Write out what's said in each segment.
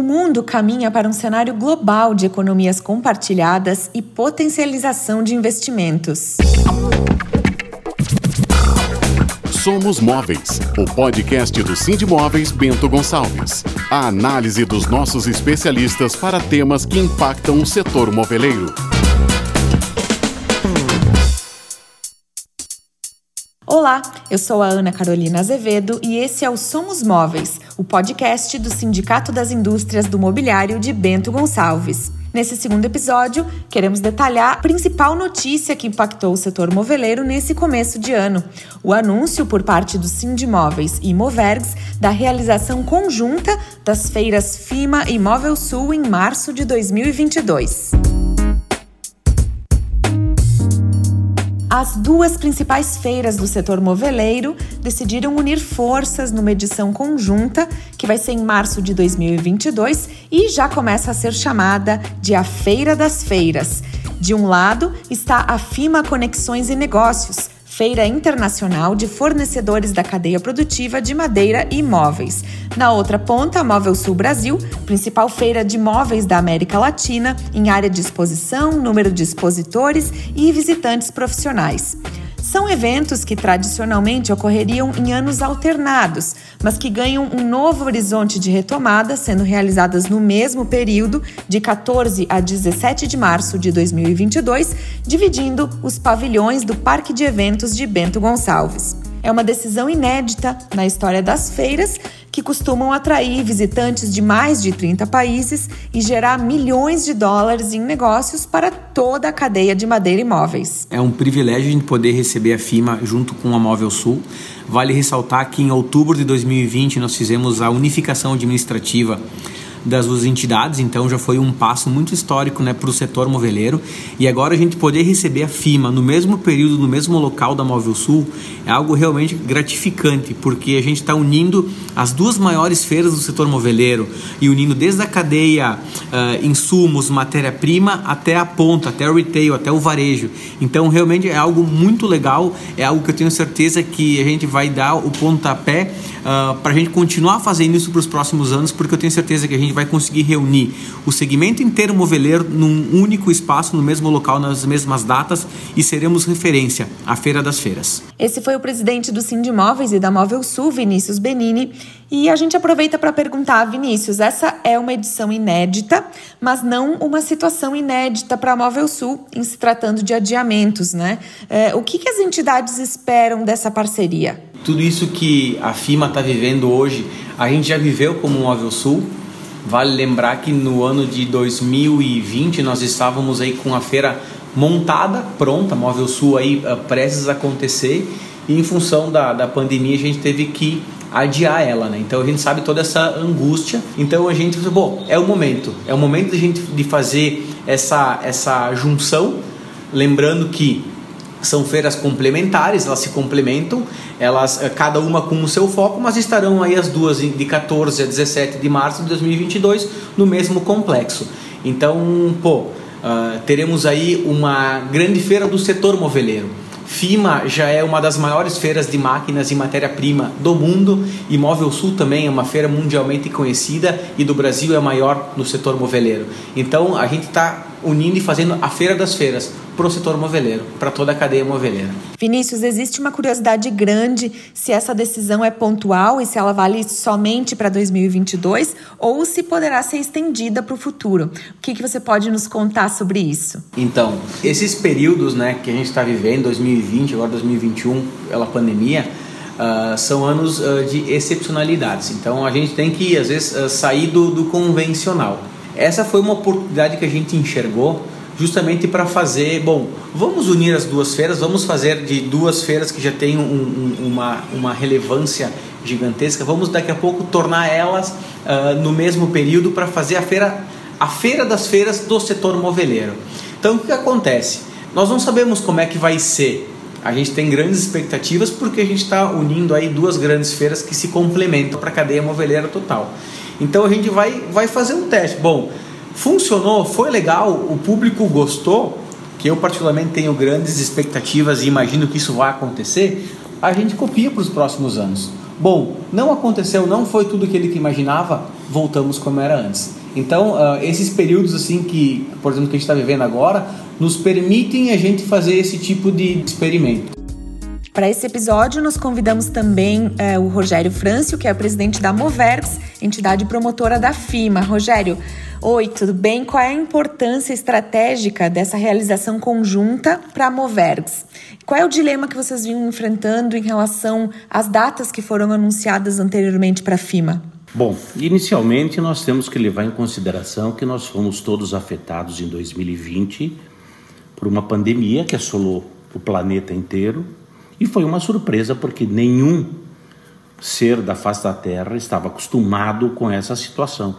O mundo caminha para um cenário global de economias compartilhadas e potencialização de investimentos. Somos Móveis, o podcast do Cindy Móveis Bento Gonçalves. A análise dos nossos especialistas para temas que impactam o setor moveleiro. Olá, eu sou a Ana Carolina Azevedo e esse é o Somos Móveis, o podcast do Sindicato das Indústrias do Mobiliário de Bento Gonçalves. Nesse segundo episódio, queremos detalhar a principal notícia que impactou o setor moveleiro nesse começo de ano: o anúncio por parte do Sindimóveis e Movergs da realização conjunta das feiras FIMA e Móvel Sul em março de 2022. As duas principais feiras do setor moveleiro decidiram unir forças numa edição conjunta que vai ser em março de 2022 e já começa a ser chamada de a Feira das Feiras. De um lado está a FIMA Conexões e Negócios, Feira Internacional de Fornecedores da Cadeia Produtiva de Madeira e Móveis. Na outra ponta, a Móvel Sul Brasil, principal feira de móveis da América Latina, em área de exposição, número de expositores e visitantes profissionais. São eventos que tradicionalmente ocorreriam em anos alternados, mas que ganham um novo horizonte de retomada, sendo realizadas no mesmo período, de 14 a 17 de março de 2022, dividindo os pavilhões do Parque de Eventos de Bento Gonçalves. É uma decisão inédita na história das feiras que costumam atrair visitantes de mais de 30 países e gerar milhões de dólares em negócios para toda a cadeia de madeira e móveis. É um privilégio poder receber a FIMA junto com a Móvel Sul. Vale ressaltar que em outubro de 2020 nós fizemos a unificação administrativa das duas entidades, então já foi um passo muito histórico né, para o setor moveleiro. E agora a gente poder receber a FIMA no mesmo período, no mesmo local da Móvel Sul, é algo realmente gratificante, porque a gente está unindo as duas maiores feiras do setor moveleiro e unindo desde a cadeia uh, insumos, matéria-prima, até a ponta, até o retail, até o varejo. Então realmente é algo muito legal, é algo que eu tenho certeza que a gente vai dar o pontapé uh, ah, para a gente continuar fazendo isso para os próximos anos, porque eu tenho certeza que a gente vai conseguir reunir o segmento inteiro moveleiro num único espaço, no mesmo local, nas mesmas datas e seremos referência à Feira das Feiras. Esse foi o presidente do Sindimóveis e da Móvel Sul, Vinícius Benini. E a gente aproveita para perguntar, Vinícius, essa é uma edição inédita, mas não uma situação inédita para a Móvel Sul em se tratando de adiamentos, né? É, o que, que as entidades esperam dessa parceria? Tudo isso que a FIMA está vivendo hoje, a gente já viveu como Móvel Sul. Vale lembrar que no ano de 2020 nós estávamos aí com a feira montada, pronta, Móvel Sul aí uh, prestes a acontecer e em função da, da pandemia a gente teve que adiar ela, né? Então a gente sabe toda essa angústia. Então a gente bom, é o momento, é o momento de gente de fazer essa essa junção, lembrando que são feiras complementares, elas se complementam, elas eh, cada uma com o seu foco, mas estarão aí as duas de 14 a 17 de março de 2022 no mesmo complexo. Então, pô, uh, teremos aí uma grande feira do setor moveleiro. FIMA já é uma das maiores feiras de máquinas e matéria-prima do mundo e Móvel Sul também é uma feira mundialmente conhecida e do Brasil é a maior no setor moveleiro. Então a gente está unindo e fazendo a Feira das Feiras para o setor moveleiro, para toda a cadeia moveleira. Vinícius, existe uma curiosidade grande se essa decisão é pontual e se ela vale somente para 2022 ou se poderá ser estendida para o futuro. O que, que você pode nos contar sobre isso? Então, esses períodos né, que a gente está vivendo, 2020, agora 2021, pela pandemia, Uh, são anos uh, de excepcionalidades. Então a gente tem que, às vezes, uh, sair do, do, convencional. Essa foi uma oportunidade que a gente enxergou justamente para fazer, bom, vamos unir as duas feiras, vamos fazer de duas feiras que já têm um, um, uma, uma relevância gigantesca, vamos daqui a pouco tornar elas uh, no mesmo período para fazer a feira, a feira das feiras do setor moveleiro. Então o que acontece? Nós não sabemos como é que vai ser. A gente tem grandes expectativas porque a gente está unindo aí duas grandes feiras que se complementam para a cadeia moveleira total. Então a gente vai, vai fazer um teste. Bom, funcionou, foi legal, o público gostou, que eu particularmente tenho grandes expectativas e imagino que isso vai acontecer, a gente copia para os próximos anos. Bom, não aconteceu, não foi tudo aquilo que imaginava, voltamos como era antes. Então, uh, esses períodos assim que, por exemplo, que a gente está vivendo agora, nos permitem a gente fazer esse tipo de experimento. Para esse episódio, nós convidamos também é, o Rogério Frâncio, que é o presidente da Moverx, entidade promotora da FIMA. Rogério, oi, tudo bem? Qual é a importância estratégica dessa realização conjunta para a Moverx? Qual é o dilema que vocês vinham enfrentando em relação às datas que foram anunciadas anteriormente para a FIMA? Bom, inicialmente nós temos que levar em consideração que nós fomos todos afetados em 2020 por uma pandemia que assolou o planeta inteiro e foi uma surpresa porque nenhum ser da face da Terra estava acostumado com essa situação.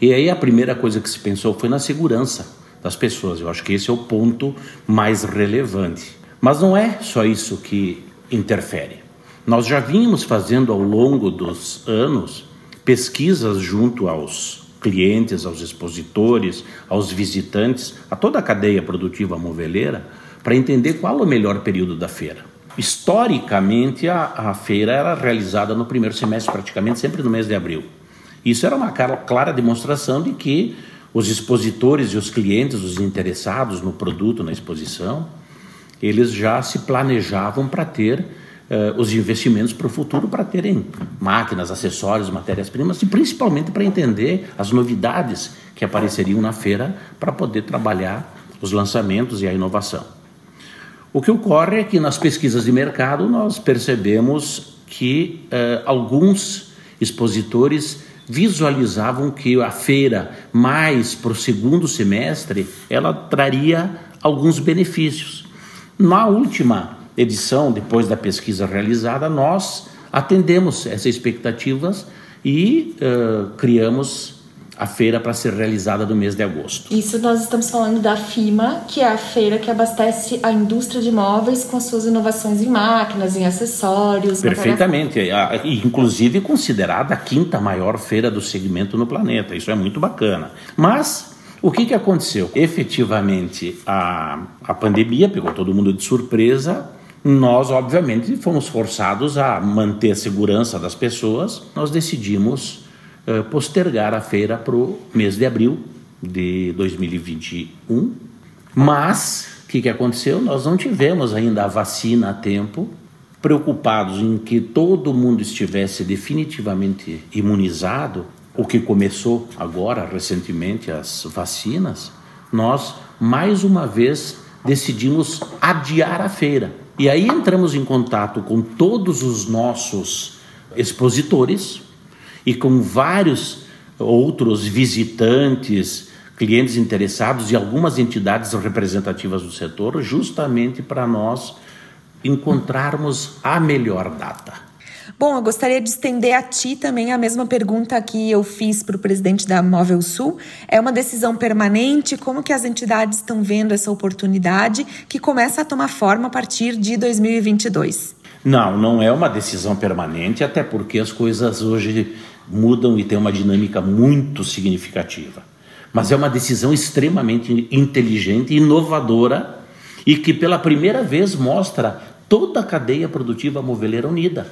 E aí a primeira coisa que se pensou foi na segurança das pessoas. Eu acho que esse é o ponto mais relevante. Mas não é só isso que interfere. Nós já vínhamos fazendo ao longo dos anos pesquisas junto aos clientes, aos expositores, aos visitantes, a toda a cadeia produtiva moveleira, para entender qual é o melhor período da feira. Historicamente, a, a feira era realizada no primeiro semestre, praticamente sempre no mês de abril. Isso era uma clara demonstração de que os expositores e os clientes, os interessados no produto, na exposição, eles já se planejavam para ter uh, os investimentos para o futuro, para terem máquinas, acessórios, matérias-primas e principalmente para entender as novidades que apareceriam na feira para poder trabalhar os lançamentos e a inovação. O que ocorre é que nas pesquisas de mercado nós percebemos que eh, alguns expositores visualizavam que a feira, mais para o segundo semestre, ela traria alguns benefícios. Na última edição, depois da pesquisa realizada, nós atendemos essas expectativas e uh, criamos a feira para ser realizada no mês de agosto. Isso nós estamos falando da FIMA, que é a feira que abastece a indústria de móveis com as suas inovações em máquinas, em acessórios. Perfeitamente, inclusive considerada a quinta maior feira do segmento no planeta. Isso é muito bacana. Mas o que, que aconteceu? Efetivamente, a, a pandemia pegou todo mundo de surpresa. Nós, obviamente, fomos forçados a manter a segurança das pessoas. Nós decidimos postergar a feira para o mês de abril de 2021. Mas, o que, que aconteceu? Nós não tivemos ainda a vacina a tempo, preocupados em que todo mundo estivesse definitivamente imunizado, o que começou agora, recentemente, as vacinas, nós, mais uma vez, decidimos adiar a feira. E aí entramos em contato com todos os nossos expositores, e com vários outros visitantes, clientes interessados e algumas entidades representativas do setor, justamente para nós encontrarmos a melhor data. Bom, eu gostaria de estender a ti também a mesma pergunta que eu fiz para o presidente da Móvel Sul. É uma decisão permanente? Como que as entidades estão vendo essa oportunidade que começa a tomar forma a partir de 2022? Não, não é uma decisão permanente, até porque as coisas hoje mudam e têm uma dinâmica muito significativa. Mas é uma decisão extremamente inteligente, inovadora e que pela primeira vez mostra toda a cadeia produtiva moveleira unida.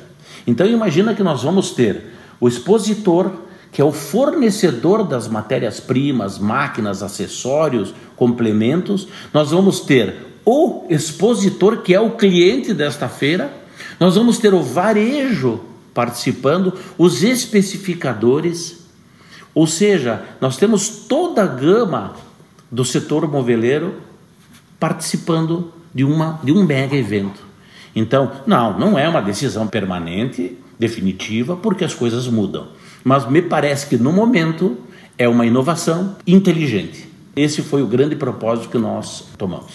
Então imagina que nós vamos ter o expositor, que é o fornecedor das matérias-primas, máquinas, acessórios, complementos, nós vamos ter o expositor, que é o cliente desta feira, nós vamos ter o varejo participando, os especificadores, ou seja, nós temos toda a gama do setor moveleiro participando de, uma, de um mega evento. Então, não, não é uma decisão permanente, definitiva, porque as coisas mudam. Mas me parece que no momento é uma inovação inteligente. Esse foi o grande propósito que nós tomamos.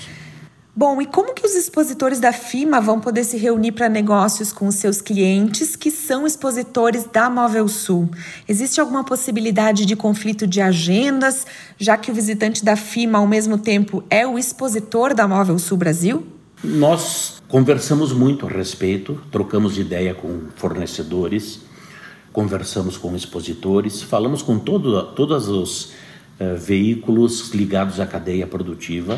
Bom, e como que os expositores da FIMA vão poder se reunir para negócios com os seus clientes que são expositores da Móvel Sul? Existe alguma possibilidade de conflito de agendas, já que o visitante da FIMA ao mesmo tempo é o expositor da Móvel Sul Brasil? Nós conversamos muito a respeito, trocamos ideia com fornecedores, conversamos com expositores, falamos com todo, todos os uh, veículos ligados à cadeia produtiva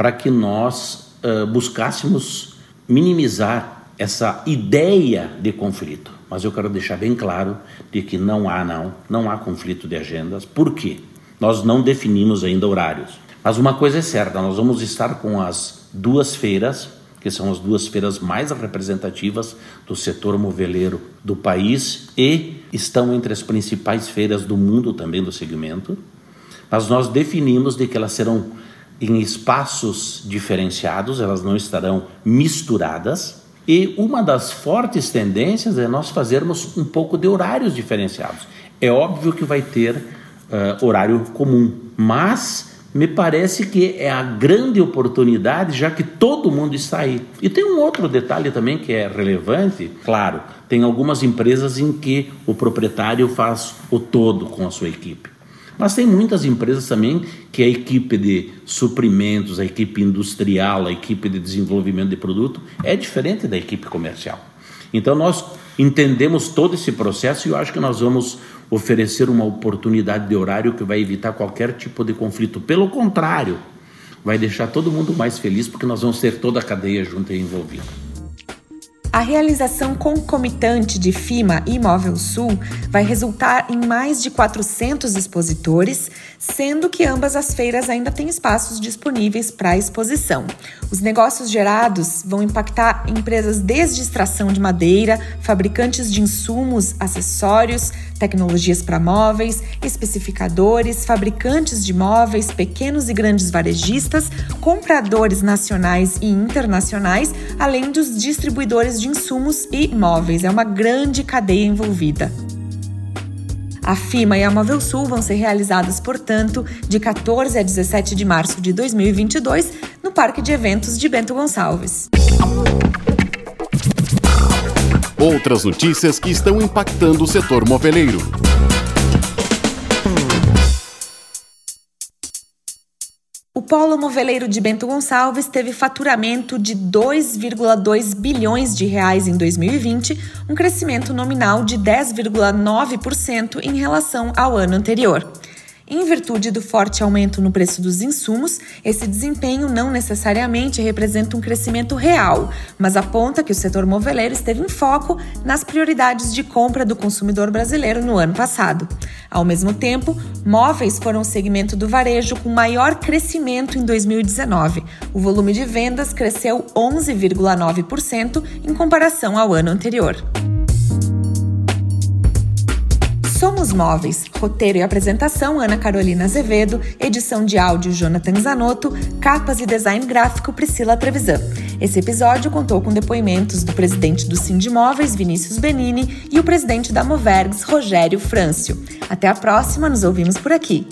para que nós uh, buscássemos minimizar essa ideia de conflito. mas eu quero deixar bem claro de que não há não, não há conflito de agendas. Por quê? Nós não definimos ainda horários. Mas uma coisa é certa, nós vamos estar com as duas feiras, que são as duas feiras mais representativas do setor moveleiro do país e estão entre as principais feiras do mundo também do segmento. Mas nós definimos de que elas serão em espaços diferenciados, elas não estarão misturadas. E uma das fortes tendências é nós fazermos um pouco de horários diferenciados. É óbvio que vai ter uh, horário comum, mas me parece que é a grande oportunidade, já que todo mundo está aí. E tem um outro detalhe também que é relevante, claro, tem algumas empresas em que o proprietário faz o todo com a sua equipe. Mas tem muitas empresas também que a equipe de suprimentos, a equipe industrial, a equipe de desenvolvimento de produto é diferente da equipe comercial. Então nós entendemos todo esse processo e eu acho que nós vamos oferecer uma oportunidade de horário que vai evitar qualquer tipo de conflito. Pelo contrário, vai deixar todo mundo mais feliz porque nós vamos ter toda a cadeia junto e envolvida. A realização concomitante de FIMA e Móvel Sul vai resultar em mais de 400 expositores, sendo que ambas as feiras ainda têm espaços disponíveis para exposição. Os negócios gerados vão impactar empresas desde extração de madeira, fabricantes de insumos, acessórios, tecnologias para móveis, especificadores, fabricantes de móveis, pequenos e grandes varejistas, compradores nacionais e internacionais, além dos distribuidores de insumos e móveis. É uma grande cadeia envolvida. A FIMA e a Móvel Sul vão ser realizadas, portanto, de 14 a 17 de março de 2022 no Parque de Eventos de Bento Gonçalves. Outras notícias que estão impactando o setor moveleiro. O polo moveleiro de Bento Gonçalves teve faturamento de 2,2 bilhões de reais em 2020, um crescimento nominal de 10,9% em relação ao ano anterior. Em virtude do forte aumento no preço dos insumos, esse desempenho não necessariamente representa um crescimento real, mas aponta que o setor moveleiro esteve em foco nas prioridades de compra do consumidor brasileiro no ano passado. Ao mesmo tempo, móveis foram o segmento do varejo com maior crescimento em 2019. O volume de vendas cresceu 11,9% em comparação ao ano anterior. Somos Móveis. Roteiro e apresentação: Ana Carolina Azevedo. Edição de áudio: Jonathan Zanotto. Capas e design gráfico: Priscila Trevisan. Esse episódio contou com depoimentos do presidente do Sindimóveis, Vinícius Benini, e o presidente da Movergs, Rogério Frâncio. Até a próxima, nos ouvimos por aqui.